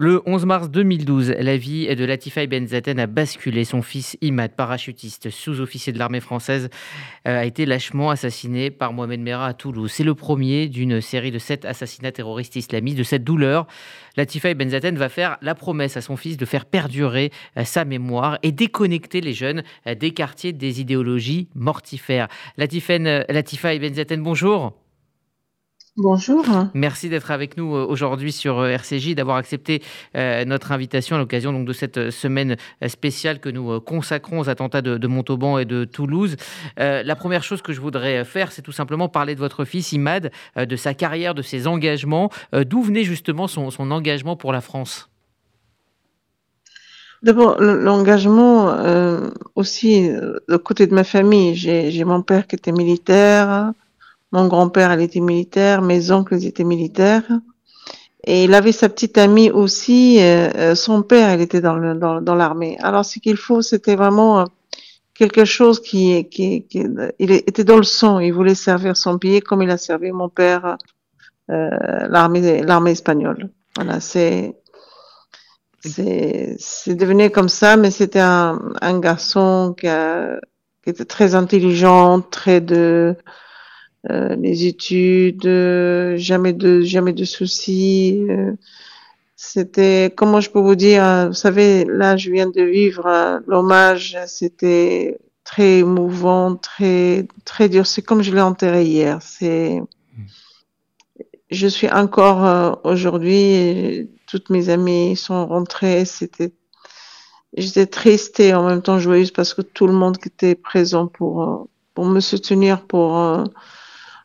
Le 11 mars 2012, la vie de Latifa Benzaten a basculé. Son fils Imad, parachutiste, sous-officier de l'armée française, euh, a été lâchement assassiné par Mohamed Merah à Toulouse. C'est le premier d'une série de sept assassinats terroristes islamistes. De cette douleur, Latifa Benzaten va faire la promesse à son fils de faire perdurer euh, sa mémoire et déconnecter les jeunes euh, des quartiers des idéologies mortifères. Latifa Benzaten, bonjour. Bonjour. Merci d'être avec nous euh, aujourd'hui sur euh, RCJ, d'avoir accepté euh, notre invitation à l'occasion donc de cette semaine spéciale que nous consacrons aux attentats de, Montauban et de Toulouse. la première chose que je voudrais faire, c'est tout simplement parler de votre fils Imad, de sa carrière, de ses engagements. D'où venait justement son, son, engagement pour la France? D'abord, l'engagement aussi, de côté de ma famille, j'ai mon père qui était militaire. Mon grand-père, elle était militaire, mes oncles étaient militaires. Et il avait sa petite amie aussi, euh, euh, son père, elle était dans, le, dans, dans l'armée. Alors ce qu'il faut, c'était vraiment euh, quelque chose qui, qui, qui, il était dans le sang. Il voulait servir son pays comme il a servi mon père, euh, l'armée, l'armée espagnole. Voilà, c'est, c'est, c'est devenu comme ça, mais c'était un, un garçon qui, a, qui était très intelligent, très de, euh, les études, euh, jamais de jamais de soucis. Euh, c'était comment je peux vous dire, vous savez, là je viens de vivre l'hommage, c'était très émouvant, très très dur. C'est comme je l'ai enterré hier. C'est je suis encore aujourd'hui, toutes mes amies sont rentrées. C'était j'étais triste et en même temps joyeuse parce que tout le monde était présent pour pour me soutenir, pour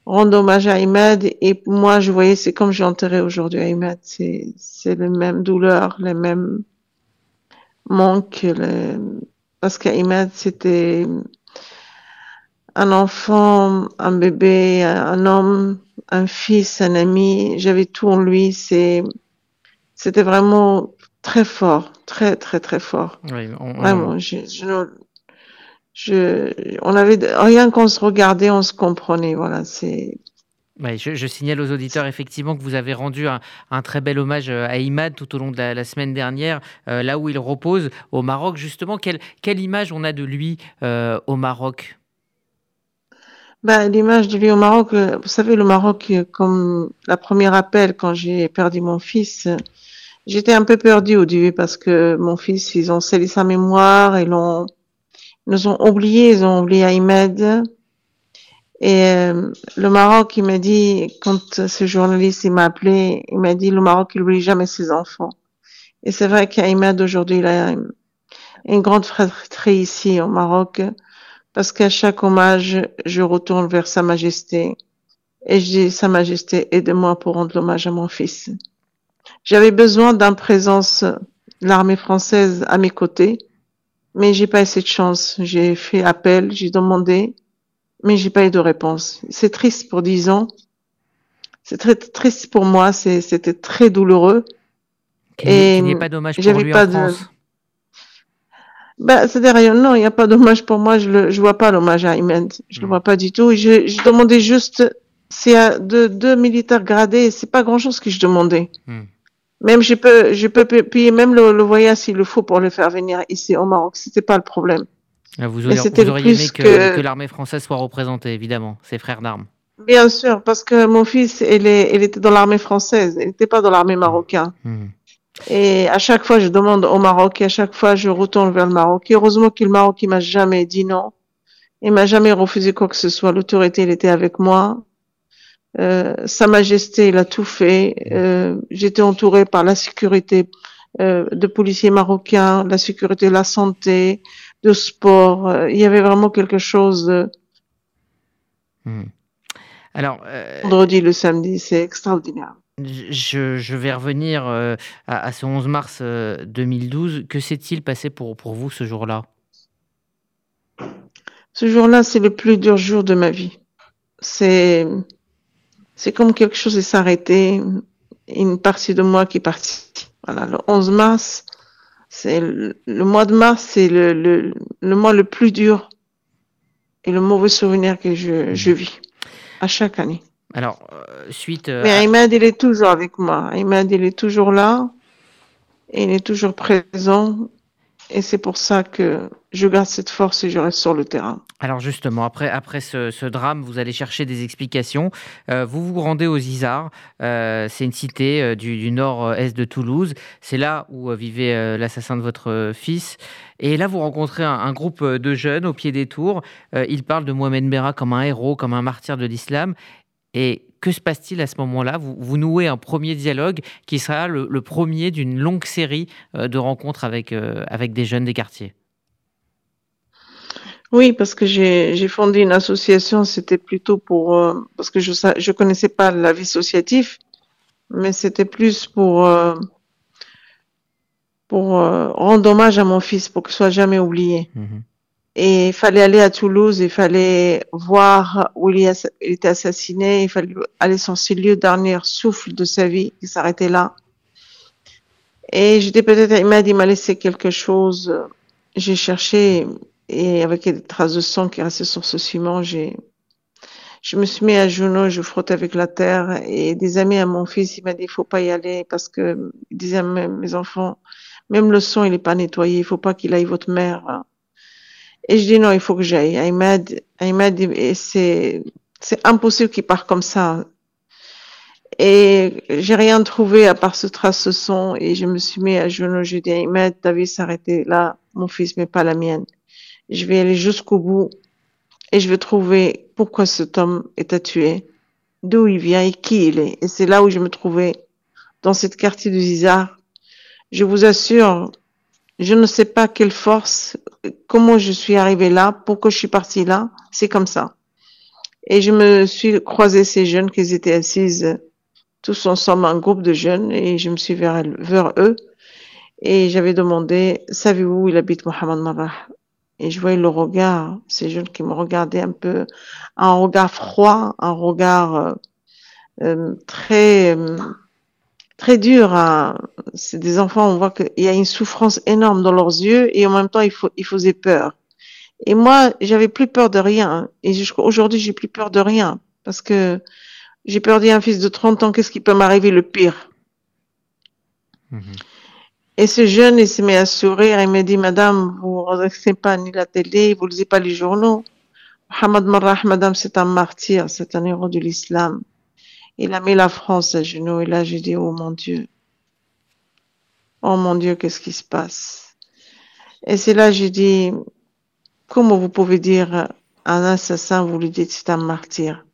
rendre hommage à Ahmed. Et moi, je voyais, c'est comme j'ai enterré aujourd'hui Ahmed. C'est, c'est les mêmes douleurs, les mêmes manques. Les... Parce qu'Ahmed, c'était un enfant, un bébé, un homme, un fils, un ami. J'avais tout en lui. C'est, c'était vraiment très fort, très, très, très fort. Oui, Vraiment, je, je, je, on avait rien qu'on se regardait, on se comprenait. Voilà, c'est. je, signale aux auditeurs effectivement que vous avez rendu un, très bel hommage euh, à Imad tout au long de la, semaine dernière, euh, là où il repose au Maroc. Justement, quelle, quelle image on a de lui euh, au Maroc? Ben, L'image de lui au Maroc, vous savez, le Maroc, comme la première appel quand j'ai perdu mon fils, j'étais un peu perdue au début parce que mon fils, ils ont scellé sa mémoire, ils l'ont nous ont oubliés, ils ont oublié Ahmed. Et euh, le Maroc, il m'a dit, quand ce journaliste m'a appelé, il m'a dit le Maroc, il oublie jamais ses enfants. Et c'est vrai qu'Ahmed aujourd'hui, il a une grande fratrie ici au Maroc, parce qu'à chaque hommage, je retourne vers Sa Majesté et je dis Sa Majesté, aide-moi pour rendre l'hommage à mon fils. J'avais besoin d'une présence de l'armée française à mes côtés mais j'ai pas eu cette chance. J'ai fait appel, j'ai demandé, mais j'ai pas eu de réponse. C'est triste pour dix ans. C'est très triste pour moi. C'était très douloureux. et il n'y a pas dommage pour lui pas en France. De... Bah, c'est-à-dire, non, il n'y a pas dommage pour moi. Je ne je vois pas l'hommage à Imed. Je ne le hmm. vois pas du tout. Je, je demandais juste, c'est deux, deux militaires gradés. C'est pas grand-chose que je demandais. Hmm. Même je peux, je peux payer même le, le voyage s'il le faut pour le faire venir ici au Maroc. C'était pas le problème. Ah, vous, auriez, vous auriez aimé que, que, l'armée française soit représentée, évidemment, ses frères d'armes. Bien sûr, parce que mon fils, il, est, il était dans l'armée française, il n'était pas dans l'armée marocaine. Mmh. Et à chaque fois, je demande au Maroc, et à chaque fois, je retourne vers le Maroc. Et heureusement que le Maroc, il m'a jamais dit non. Il m'a jamais refusé quoi que ce soit. L'autorité, il était avec moi. Euh, Sa Majesté, il a tout fait. Euh, J'étais entourée par la sécurité euh, de policiers marocains, la sécurité de la santé, de sport. Il y avait vraiment quelque chose. De... Hmm. Alors, vendredi, le samedi, c'est extraordinaire. Je, je, vais revenir à, à, ce 11 mars 2012. Que s'est-il passé pour, pour vous ce jour-là? Ce jour-là, c'est le plus dur jour de ma vie. C'est c'est comme quelque chose qui s'arrêtait, une partie de moi qui est partie. Voilà, le 11 mars, c'est le, mois de mars, c'est le, le, le, mois le plus dur et le mauvais souvenir que je, je vis à chaque année. Alors, euh, suite. Euh, Mais Ahmed, il est toujours avec moi. Ahmed, il est toujours là. Et il est toujours présent. Et c'est pour ça que je garde cette force et je reste sur le terrain. Alors justement, après, après ce, drame, vous allez chercher des explications. Euh, vous vous rendez aux Isards. Euh, c'est une cité euh, du, nord-est de Toulouse. C'est là où vivait l'assassin de votre fils. Et là, vous rencontrez un, groupe de jeunes au pied des tours. ils parlent de Mohamed Merah comme un héros, comme un martyr de l'islam. Et que se passe-t-il à ce moment-là? Vous, nouez un premier dialogue qui sera le, premier d'une longue série de rencontres avec, avec des jeunes des quartiers. Oui, parce que j'ai fondé une association, c'était plutôt pour euh, parce que je je connaissais pas la vie associative, mais c'était plus pour euh, pour euh, rendre hommage à mon fils pour qu'il soit jamais oublié. Mhm. Et il fallait aller à Toulouse, il fallait voir où il, était assassiné, il fallait aller sur ce lieu dernier souffle de sa vie qui s'arrêtait là. Et j'étais peut-être, il m'a dit, il m'a laissé quelque chose. J'ai cherché, et avec des traces de sang qui restaient sur ce ciment, j'ai, je me suis mis à genoux, je frotte avec la terre et des amis à mon fils, il m'a dit, il faut pas y aller parce que, il disait à mes enfants, même le son, il est pas nettoyé, il faut pas qu'il aille votre mère. Et je dis non, il faut que j'aille. Il m'a dit, c'est, impossible qu'il parte comme ça. Et j'ai rien trouvé à part ce trace de son et je me suis mis à genoux. Je dis, Ahmed, ta vie s'arrêter là, mon fils, mais pas la mienne. Je vais aller jusqu'au bout et je vais trouver pourquoi cet homme est à tuer, d'où il vient et qui il est. Et c'est là où je me trouvais, dans cette quartier de Zizar. Je vous assure, je ne sais pas quelle force, comment je suis arrivée là, pourquoi je suis partie là. C'est comme ça. Et je me suis croisé ces jeunes qui étaient assises tous ensemble, un groupe de jeunes, et je me suis vers, vers eux. Et j'avais demandé, savez-vous où il habite Mohamed Marah? Et je voyais le regard, ces jeunes qui me regardaient un peu, un regard froid, un regard euh, euh très euh, très dur. Hein. C'est des enfants, on voit qu'il y a une souffrance énorme dans leurs yeux et en même temps il, faut, il faisait peur. Et moi, j'avais plus peur de rien. Et aujourd'hui, j'ai plus peur de rien parce que j'ai perdu un fils de 30 ans. Qu'est-ce qui peut m'arriver le pire? Mmh et ce jeune, il se met à sourire et me dit, Madame, vous ne regardez pas ni la télé, vous ne lisez pas les journaux. Mohamed Marrah, Madame, c'est un martyr, c'est un héros de l'islam. Il a mis la France à genoux et là, j'ai dit, oh mon Dieu. Oh mon Dieu, qu'est-ce qui se passe? Et c'est là, j'ai dit, comment vous pouvez dire un assassin, vous lui dites c'est un martyr?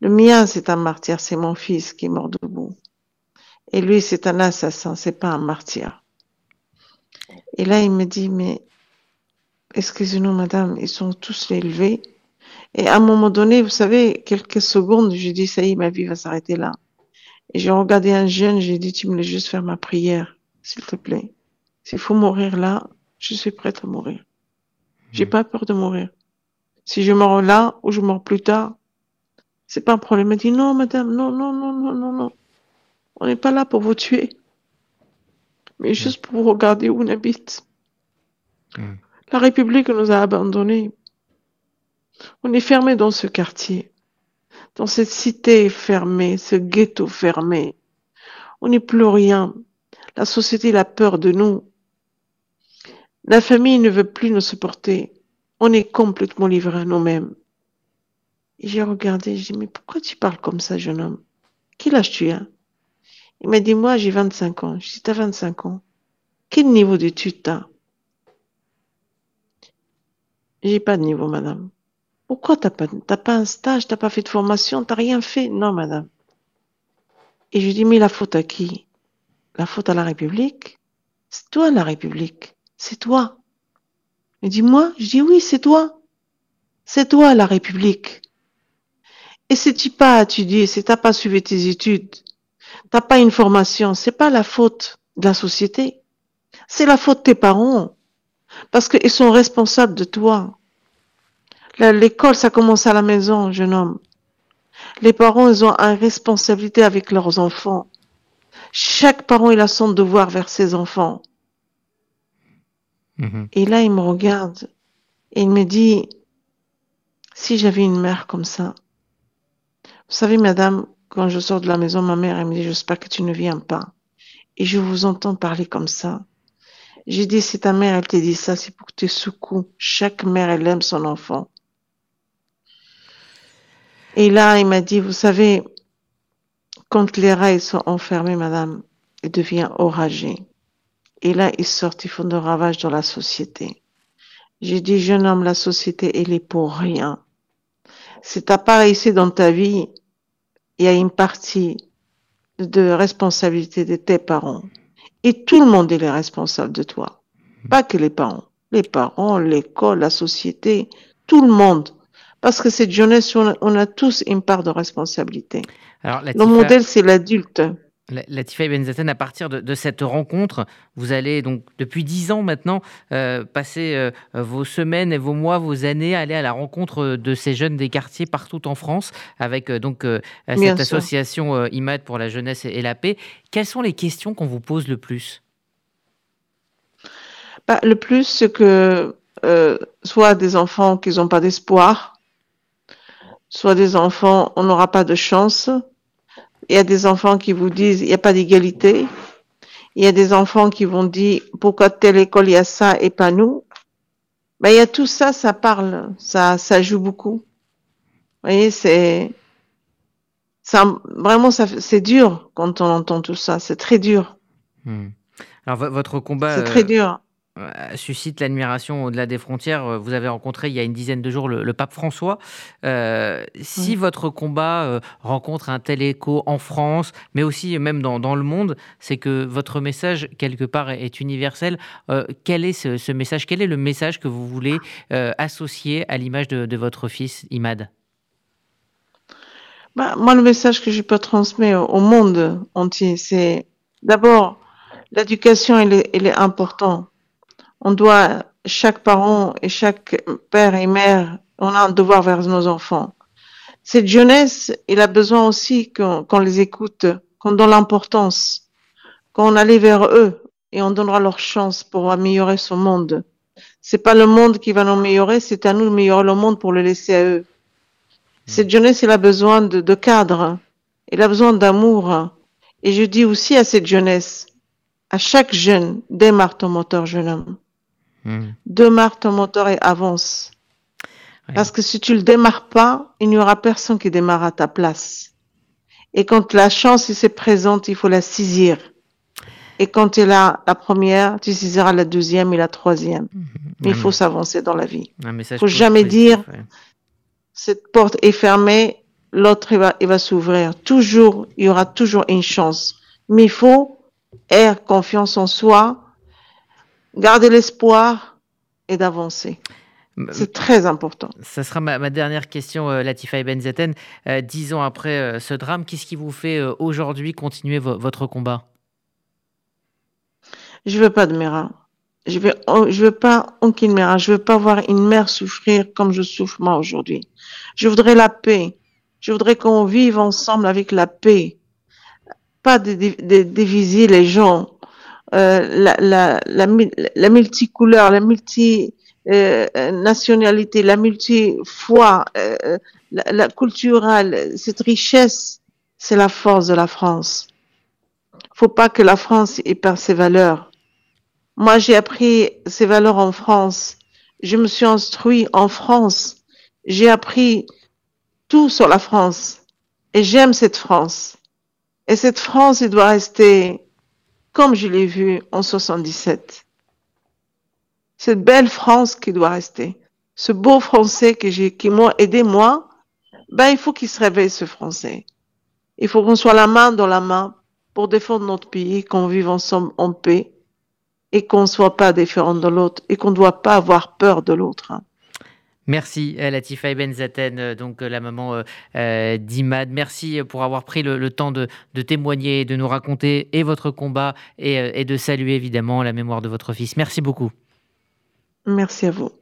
Le mien, c'est un martyr, c'est mon fils qui est mort debout. Et lui, c'est un assassin, c'est pas un martyr. Et là, il me dit, mais excusez-nous, madame, ils sont tous élevés. Et à un moment donné, vous savez, quelques secondes, je dis, ça y est, ma vie va s'arrêter là. Et j'ai regardé un jeune, j'ai dit, tu me laisses juste faire ma prière, s'il te plaît. S'il faut mourir là, je suis prête à mourir. J'ai hmm. pas peur de mourir. Si je meurs là ou je meurs plus tard, c'est pas un problème. Elle dit, non, madame, non, non, non, non, non, non. On n'est pas là pour vous tuer, mais juste pour vous regarder où on habite. Hmm. La République nous a abandonnés. On est fermé dans ce quartier, dans cette cité fermée, ce ghetto fermé. On n'est plus rien. La société a peur de nous. La famille ne veut plus nous supporter. On est complètement livré à nous-mêmes. J'ai regardé, j'ai dit, mais pourquoi tu parles comme ça, jeune homme? Quel âge tu as? Il m'a dit, moi, j'ai 25 ans. Je dis, t'as 25 ans. Quel niveau d'études t'as? J'ai pas de niveau, madame. Pourquoi t'as pas, t'as pas un stage, t'as pas fait de formation, t'as rien fait? Non, madame. Et je lui dis, mais la faute à qui? La faute à la République? C'est toi, la République. C'est toi. Il dit, moi? Je dis, oui, c'est toi. C'est toi, la République. Et si tu pas étudié, si t'as pas suivi tes études, t'as pas une formation, c'est pas la faute de la société. C'est la faute de tes parents. Parce qu'ils sont responsables de toi. L'école, ça commence à la maison, jeune homme. Les parents, ils ont une responsabilité avec leurs enfants. Chaque parent, il a son devoir vers ses enfants. Mm-hmm. Et là, il me regarde et il me dit, si j'avais une mère comme ça, vous savez, madame, quand je sors de la maison, ma mère, elle me dit, j'espère que tu ne viens pas. et je vous entends parler comme ça. J'ai dit, si ta mère, elle te dit ça, c'est pour que tu secoues. Chaque mère, elle aime son enfant. Et là, il m'a dit, vous savez, quand les rats sont enfermés, madame, il devient oragé. Et là, ils sortent, ils font de ravages dans la société. J'ai dit, jeune homme, la société, elle est pour rien. Si t'as pas réussi dans ta vie, il y a une partie de responsabilité de tes parents. Et tout le monde est responsable de toi. Pas que les parents. Les parents, l'école, la société, tout le monde. Parce que cette jeunesse, on a, tous une part de responsabilité. Alors, le modèle, c'est l'adulte. Latifa Benzaten, à partir de, cette rencontre, vous allez donc depuis dix ans maintenant euh, passer euh, vos semaines et vos mois, vos années, aller à la rencontre de ces jeunes des quartiers partout en France, avec euh, donc cette association IMAD pour la jeunesse et, la paix. Quelles sont les questions qu'on vous pose le plus? Bah, Le plus, c'est que soit des enfants qui n'ont pas d'espoir, soit des enfants, on n'aura pas de chance il y a des enfants qui vous disent il n'y a pas d'égalité. Il y a des enfants qui vont dire pourquoi telle école il y a ça et pas nous. Ben, il y a tout ça, ça parle, ça, ça joue beaucoup. Vous voyez, c'est, ça, vraiment, ça, c'est dur quand on entend tout ça. C'est très dur. Hmm. Alors, votre combat. C'est très dur. Euh, suscite l'admiration au-delà des frontières. Euh, vous avez rencontré il y a une dizaine de jours le, pape François. Euh, si votre combat rencontre un tel écho en France, mais aussi même dans, le monde, c'est que votre message, quelque part, est universel. quel est ce, message? Quel est le message que vous voulez associer à l'image de, votre fils, Imad? Bah, Moi, le message que je peux transmettre au monde entier, c'est d'abord, l'éducation, elle est, elle est importante on doit, chaque parent et chaque père et mère, on a un devoir vers nos enfants. Cette jeunesse, il a besoin aussi qu'on les écoute, qu'on donne l'importance, qu'on aille vers eux et on donnera leur chance pour améliorer ce monde. C'est pas le monde qui va nous améliorer, c'est à nous de améliorer le monde pour le laisser à eux. Cette jeunesse, il a besoin de, de cadre, il a besoin d'amour. Et je dis aussi à cette jeunesse, à chaque jeune, démarre ton moteur, jeune homme. Hmm. Démarre ton moteur et avance. Parce que si tu le démarres pas, il n'y aura personne qui démarre à ta place. Et quand la chance se présente, il faut la saisir. Et quand tu es là, la première, tu saisiras la deuxième et la troisième. Hmm. Mais il faut s'avancer dans la vie. Il ne faut jamais dire, cette porte est fermée, l'autre va, il va s'ouvrir. Toujours, il y aura toujours une chance. Mais il faut avoir confiance en soi, garder l'espoir et d'avancer. C'est très important. Ça sera ma, dernière question, euh, Latifa Ibn Zaten. Euh, dix ans après euh, ce drame, qu'est-ce qui vous fait aujourd'hui continuer votre combat? Je veux pas de mère. Je veux, oh, je veux pas aucune mère. Je veux pas voir une mère souffrir comme je souffre moi aujourd'hui. Je voudrais la paix. Je voudrais qu'on vive ensemble avec la paix. Pas de, diviser les gens euh, la, la, la, la, multicouleur, la multinationalité, euh, la multi-foi, euh, la, culturelle, cette richesse, c'est la force de la France. Faut pas que la France ait perd ses valeurs. Moi, j'ai appris ces valeurs en France. Je me suis instruit en France. J'ai appris tout sur la France. Et j'aime cette France. Et cette France, elle doit rester comme je l'ai vu en 77. Cette belle France qui doit rester. Ce beau Français qui m'a aidé moi, ben, il faut qu'il se réveille, ce Français. Il faut qu'on soit la main dans la main pour défendre notre pays, qu'on vive ensemble en paix et qu'on ne soit pas différent de l'autre et qu'on ne doit pas avoir peur de l'autre. Merci Latifa Ben Zaten, euh, donc euh, la maman euh, d'Imad. Merci pour avoir pris le, temps de, témoigner, de nous raconter et votre combat et de saluer évidemment la mémoire de votre fils. Merci beaucoup. Merci à vous.